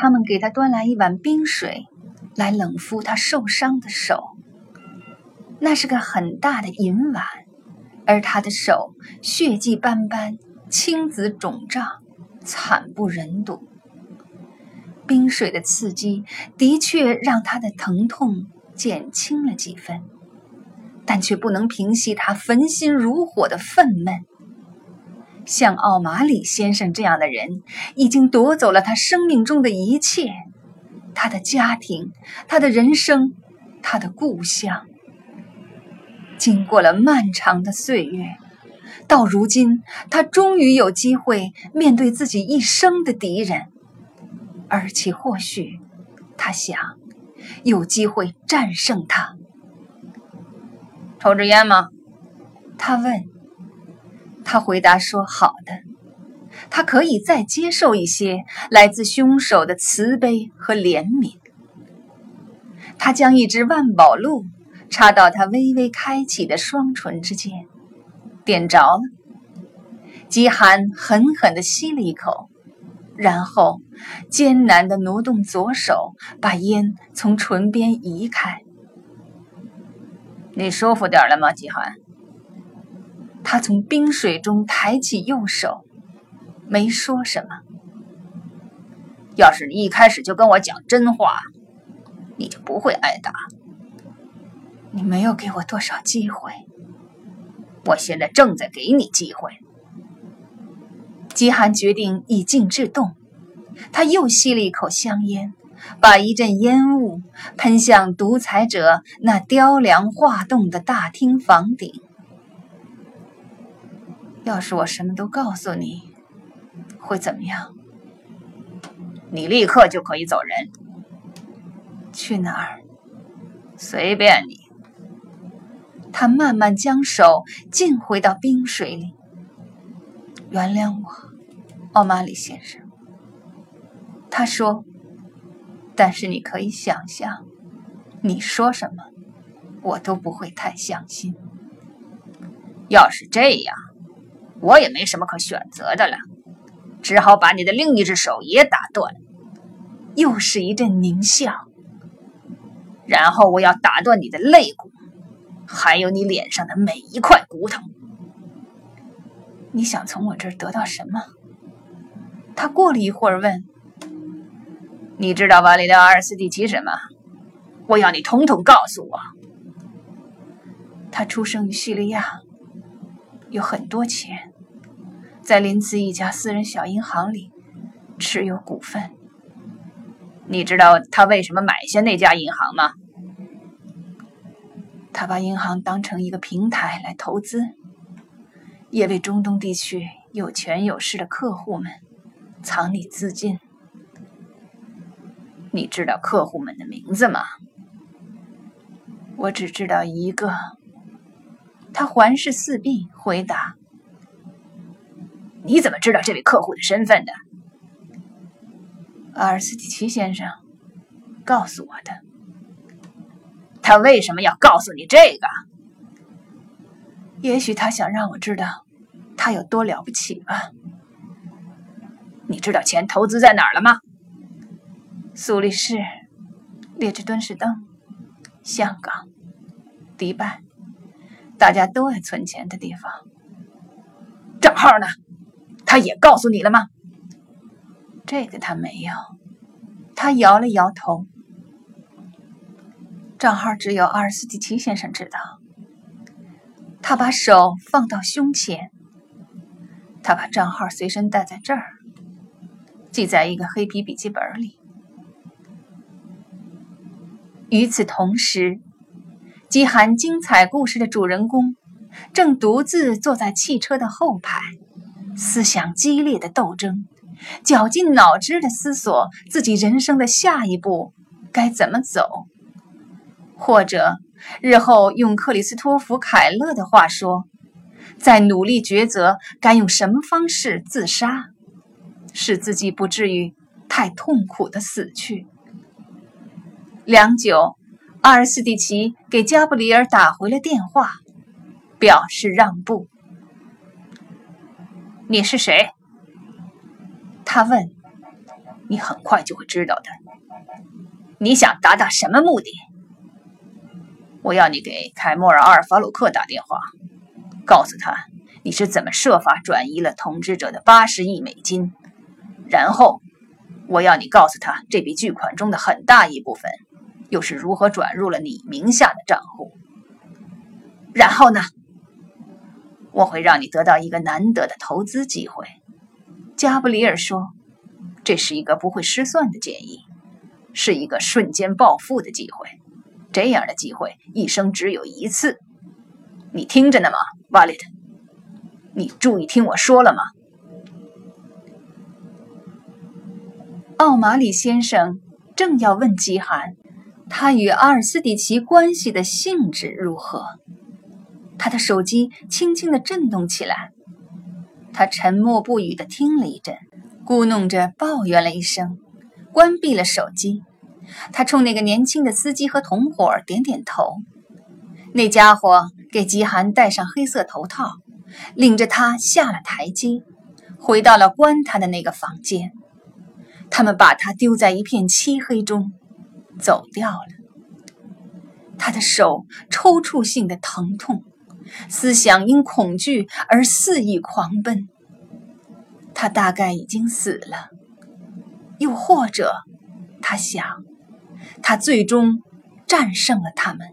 他们给他端来一碗冰水，来冷敷他受伤的手。那是个很大的银碗，而他的手血迹斑斑，青紫肿胀，惨不忍睹。冰水的刺激的确让他的疼痛减轻了几分，但却不能平息他焚心如火的愤懑。像奥马里先生这样的人，已经夺走了他生命中的一切：他的家庭，他的人生，他的故乡。经过了漫长的岁月，到如今，他终于有机会面对自己一生的敌人，而且或许，他想有机会战胜他。抽支烟吗？他问。他回答说：“好的。”他可以再接受一些来自凶手的慈悲和怜悯。他将一支万宝路插到他微微开启的双唇之间，点着了。基寒狠狠地吸了一口，然后艰难地挪动左手，把烟从唇边移开。你舒服点了吗，基寒？他从冰水中抬起右手，没说什么。要是你一开始就跟我讲真话，你就不会挨打。你没有给我多少机会，我现在正在给你机会。基寒决定以静制动，他又吸了一口香烟，把一阵烟雾喷向独裁者那雕梁画栋的大厅房顶。要是我什么都告诉你，会怎么样？你立刻就可以走人。去哪儿？随便你。他慢慢将手浸回到冰水里。原谅我，奥马里先生。他说：“但是你可以想象，你说什么，我都不会太相信。要是这样。”我也没什么可选择的了，只好把你的另一只手也打断。又是一阵狞笑。然后我要打断你的肋骨，还有你脸上的每一块骨头。你想从我这儿得到什么？他过了一会儿问：“你知道瓦里奥阿尔斯蒂奇什么？我要你统统告诉我。”他出生于叙利亚。有很多钱，在林茨一家私人小银行里持有股份。你知道他为什么买下那家银行吗？他把银行当成一个平台来投资，也为中东地区有权有势的客户们藏匿资金。你知道客户们的名字吗？我只知道一个。他环视四壁，回答：“你怎么知道这位客户的身份的？”阿尔斯蒂奇先生告诉我的。他为什么要告诉你这个？也许他想让我知道他有多了不起吧。你知道钱投资在哪儿了吗？苏黎世、列支敦士登、香港、迪拜。大家都爱存钱的地方。账号呢？他也告诉你了吗？这个他没有。他摇了摇头。账号只有阿尔斯蒂奇先生知道。他把手放到胸前。他把账号随身带在这儿，记在一个黑皮笔记本里。与此同时。饥寒精彩故事的主人公，正独自坐在汽车的后排，思想激烈的斗争，绞尽脑汁的思索自己人生的下一步该怎么走，或者日后用克里斯托弗·凯勒的话说，在努力抉择该用什么方式自杀，使自己不至于太痛苦的死去。良久。阿尔斯蒂奇给加布里尔打回了电话，表示让步。你是谁？他问。你很快就会知道的。你想达到什么目的？我要你给凯莫尔·阿尔法鲁克打电话，告诉他你是怎么设法转移了统治者的八十亿美金，然后我要你告诉他这笔巨款中的很大一部分又是如何转入了你名下的账户。然后呢？我会让你得到一个难得的投资机会。加布里尔说：“这是一个不会失算的建议，是一个瞬间暴富的机会。这样的机会一生只有一次。你听着呢吗，瓦利特？你注意听我说了吗？”奥马里先生正要问基寒，他与阿尔斯蒂奇关系的性质如何。他的手机轻轻地震动起来，他沉默不语地听了一阵，咕哝着抱怨了一声，关闭了手机。他冲那个年轻的司机和同伙点点头。那家伙给吉寒戴上黑色头套，领着他下了台阶，回到了关他的那个房间。他们把他丢在一片漆黑中，走掉了。他的手抽搐性的疼痛。思想因恐惧而肆意狂奔。他大概已经死了，又或者，他想，他最终战胜了他们。